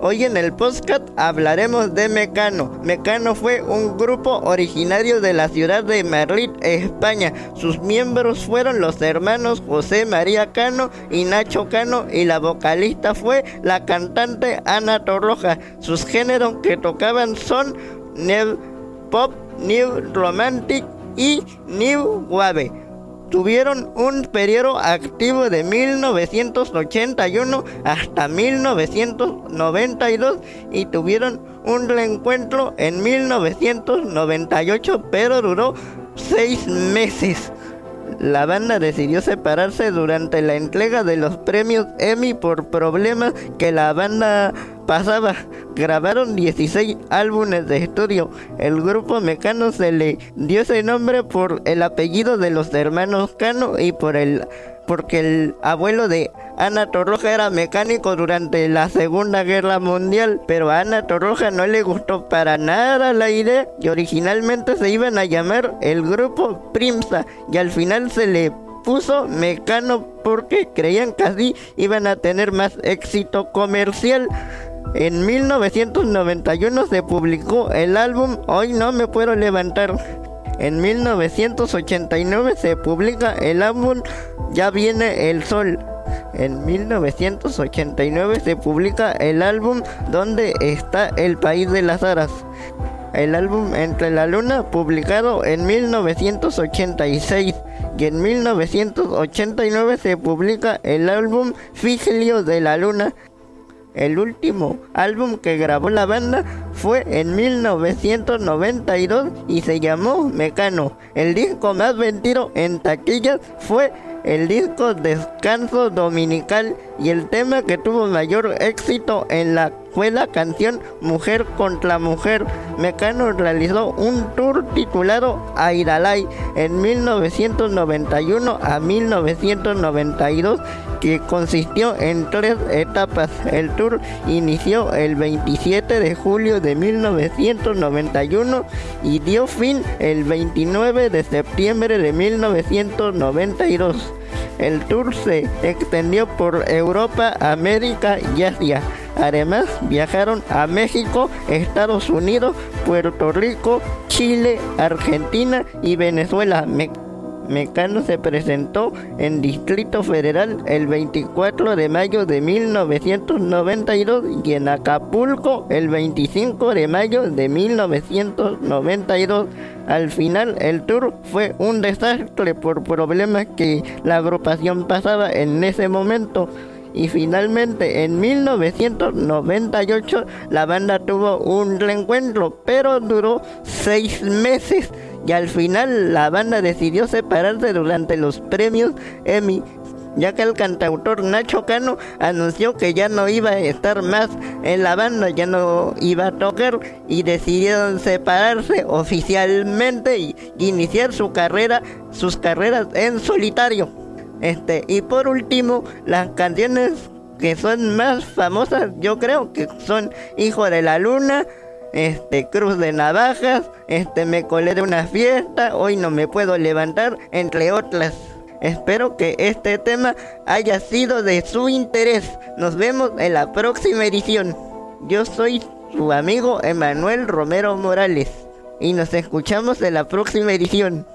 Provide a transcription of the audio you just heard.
Hoy en el podcast hablaremos de Mecano. Mecano fue un grupo originario de la ciudad de Madrid, España. Sus miembros fueron los hermanos José María Cano y Nacho Cano y la vocalista fue la cantante Ana Torroja. Sus géneros que tocaban son New Pop, New Romantic y New Wave tuvieron un periodo activo de 1981 hasta 1992 y tuvieron un reencuentro en 1998 pero duró seis meses. La banda decidió separarse durante la entrega de los premios Emmy por problemas que la banda pasaba. Grabaron 16 álbumes de estudio. El grupo Mecano se le dio ese nombre por el apellido de los hermanos Cano y por el porque el abuelo de Ana Torroja era mecánico durante la Segunda Guerra Mundial, pero a Ana Torroja no le gustó para nada la idea y originalmente se iban a llamar el grupo Primsa y al final se le puso Mecano porque creían que así iban a tener más éxito comercial. En 1991 se publicó el álbum Hoy no me puedo levantar. En 1989 se publica el álbum Ya viene el sol. En 1989 se publica el álbum Donde está el país de las aras. El álbum Entre la Luna, publicado en 1986. Y en 1989 se publica el álbum Figilio de la Luna, el último álbum que grabó la banda fue en 1992 y se llamó Mecano. El disco más vendido en taquillas fue el disco Descanso Dominical y el tema que tuvo mayor éxito en la fue la canción Mujer contra Mujer. Mecano realizó un tour titulado Airalay en 1991 a 1992 que consistió en tres etapas. El tour inició el 27 de julio de 1991 y dio fin el 29 de septiembre de 1992. El tour se extendió por Europa, América y Asia. Además, viajaron a México, Estados Unidos, Puerto Rico, Chile, Argentina y Venezuela. Mecano se presentó en Distrito Federal el 24 de mayo de 1992 y en Acapulco el 25 de mayo de 1992. Al final el tour fue un desastre por problemas que la agrupación pasaba en ese momento. Y finalmente en 1998 la banda tuvo un reencuentro, pero duró seis meses y al final la banda decidió separarse durante los premios Emmy ya que el cantautor Nacho Cano anunció que ya no iba a estar más en la banda, ya no iba a tocar y decidieron separarse oficialmente y iniciar su carrera, sus carreras en solitario. Este, y por último, las canciones que son más famosas, yo creo que son Hijo de la Luna, este Cruz de Navajas, este me colé de una fiesta, hoy no me puedo levantar, entre otras. Espero que este tema haya sido de su interés. Nos vemos en la próxima edición. Yo soy su amigo Emanuel Romero Morales y nos escuchamos en la próxima edición.